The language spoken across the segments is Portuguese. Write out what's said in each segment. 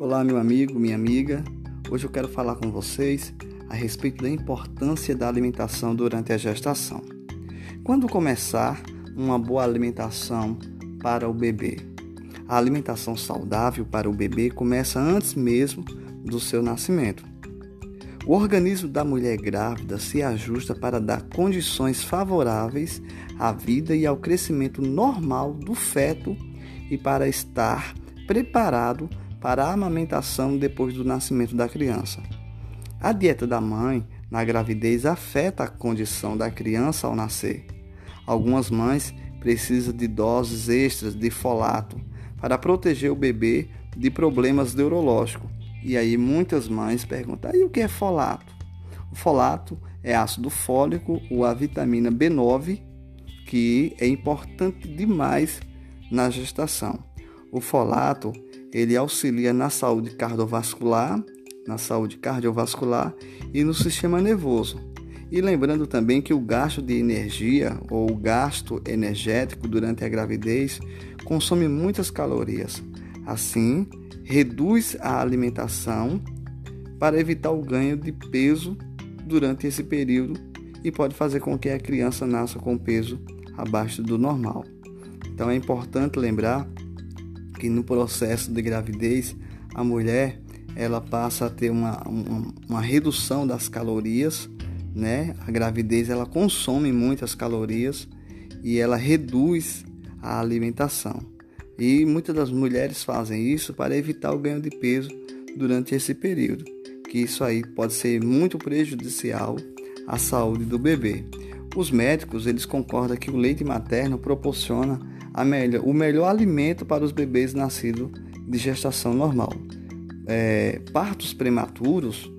Olá, meu amigo, minha amiga. Hoje eu quero falar com vocês a respeito da importância da alimentação durante a gestação. Quando começar uma boa alimentação para o bebê? A alimentação saudável para o bebê começa antes mesmo do seu nascimento. O organismo da mulher grávida se ajusta para dar condições favoráveis à vida e ao crescimento normal do feto e para estar preparado para a amamentação depois do nascimento da criança. A dieta da mãe na gravidez afeta a condição da criança ao nascer. Algumas mães precisam de doses extras de folato para proteger o bebê de problemas neurológicos e aí muitas mães perguntam: "E o que é folato?" O folato é ácido fólico ou a vitamina B9, que é importante demais na gestação. O folato, ele auxilia na saúde cardiovascular, na saúde cardiovascular e no sistema nervoso. E lembrando também que o gasto de energia ou o gasto energético durante a gravidez consome muitas calorias. Assim, reduz a alimentação para evitar o ganho de peso durante esse período e pode fazer com que a criança nasça com peso abaixo do normal. Então é importante lembrar que no processo de gravidez a mulher ela passa a ter uma, uma, uma redução das calorias, né? A gravidez ela consome muitas calorias e ela reduz a alimentação. E muitas das mulheres fazem isso para evitar o ganho de peso durante esse período, que isso aí pode ser muito prejudicial à saúde do bebê. Os médicos eles concordam que o leite materno proporciona melhor, o melhor alimento para os bebês nascidos de gestação normal. É, partos prematuros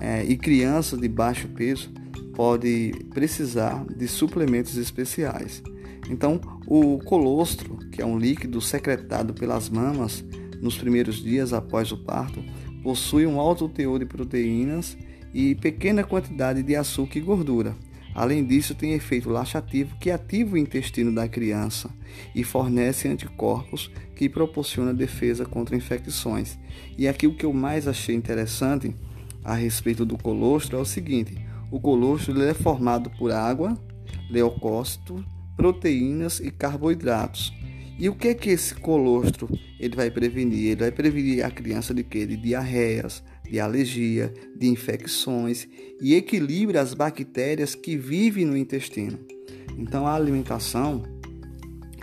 é, e crianças de baixo peso podem precisar de suplementos especiais. Então, o colostro, que é um líquido secretado pelas mamas nos primeiros dias após o parto, possui um alto teor de proteínas e pequena quantidade de açúcar e gordura. Além disso, tem efeito laxativo que ativa o intestino da criança e fornece anticorpos que proporciona defesa contra infecções. E aqui o que eu mais achei interessante a respeito do colostro é o seguinte: o colostro é formado por água, leucócito, proteínas e carboidratos. E o que é que esse colostro ele vai prevenir? Ele vai prevenir a criança de quê? De diarreias, de alergia, de infecções e equilibra as bactérias que vivem no intestino. Então a alimentação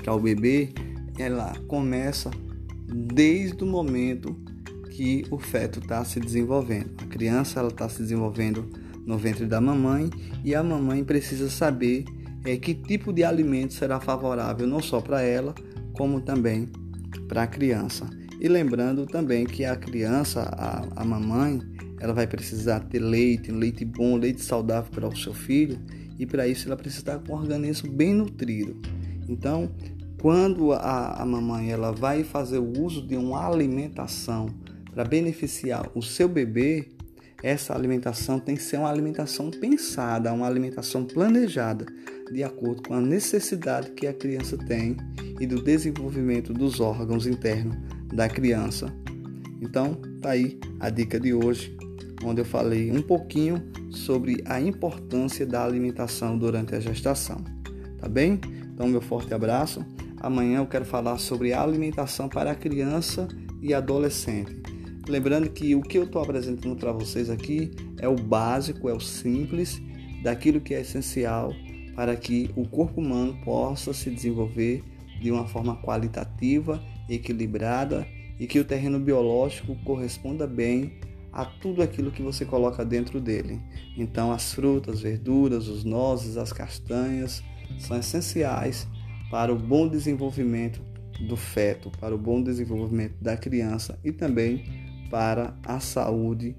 para o bebê ela começa desde o momento que o feto está se desenvolvendo. A criança ela está se desenvolvendo no ventre da mamãe e a mamãe precisa saber é, que tipo de alimento será favorável não só para ela, como também para a criança. E lembrando também que a criança, a, a mamãe, ela vai precisar ter leite, leite bom, leite saudável para o seu filho, e para isso ela precisa estar com um organismo bem nutrido. Então, quando a, a mamãe ela vai fazer o uso de uma alimentação para beneficiar o seu bebê, essa alimentação tem que ser uma alimentação pensada, uma alimentação planejada, de acordo com a necessidade que a criança tem e do desenvolvimento dos órgãos internos da criança. Então, tá aí a dica de hoje, onde eu falei um pouquinho sobre a importância da alimentação durante a gestação. Tá bem? Então, meu forte abraço. Amanhã eu quero falar sobre a alimentação para a criança e adolescente. Lembrando que o que eu estou apresentando para vocês aqui é o básico, é o simples, daquilo que é essencial para que o corpo humano possa se desenvolver de uma forma qualitativa, equilibrada e que o terreno biológico corresponda bem a tudo aquilo que você coloca dentro dele. Então, as frutas, verduras, os nozes, as castanhas são essenciais para o bom desenvolvimento do feto, para o bom desenvolvimento da criança e também para a saúde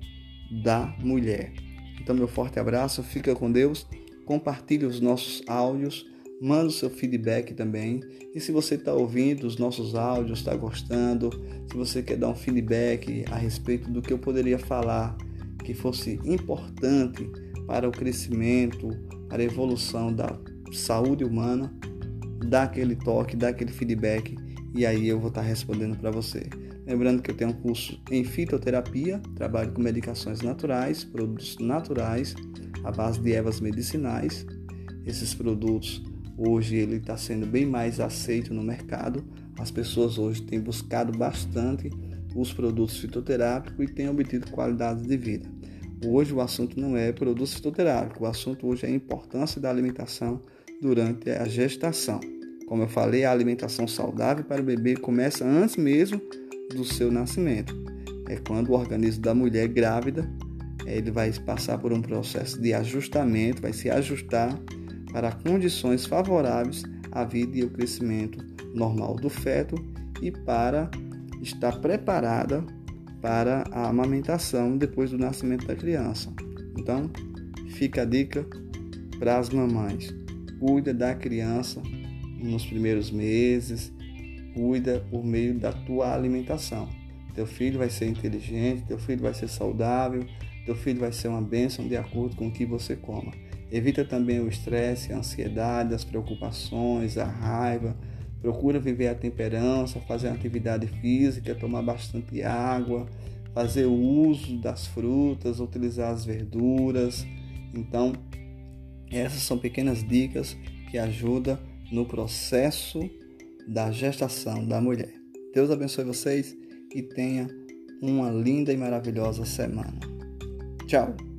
da mulher. Então, meu forte abraço, fica com Deus, compartilhe os nossos áudios, manda o seu feedback também. E se você está ouvindo os nossos áudios, está gostando, se você quer dar um feedback a respeito do que eu poderia falar que fosse importante para o crescimento, para a evolução da saúde humana, dá aquele toque, dá aquele feedback e aí eu vou estar respondendo para você. Lembrando que eu tenho um curso em fitoterapia, trabalho com medicações naturais, produtos naturais, à base de ervas medicinais. Esses produtos hoje ele está sendo bem mais aceito no mercado. As pessoas hoje têm buscado bastante os produtos fitoterápicos e têm obtido qualidade de vida. Hoje o assunto não é produtos fitoterápicos, o assunto hoje é a importância da alimentação durante a gestação. Como eu falei, a alimentação saudável para o bebê começa antes mesmo do seu nascimento. É quando o organismo da mulher grávida ele vai passar por um processo de ajustamento, vai se ajustar para condições favoráveis à vida e ao crescimento normal do feto e para estar preparada para a amamentação depois do nascimento da criança. Então, fica a dica para as mamães. Cuida da criança nos primeiros meses, cuida por meio da tua alimentação. Teu filho vai ser inteligente, teu filho vai ser saudável, teu filho vai ser uma bênção de acordo com o que você coma. Evita também o estresse, a ansiedade, as preocupações, a raiva. Procura viver a temperança, fazer atividade física, tomar bastante água, fazer o uso das frutas, utilizar as verduras. Então, essas são pequenas dicas que ajudam no processo da gestação da mulher. Deus abençoe vocês e tenha uma linda e maravilhosa semana. Tchau!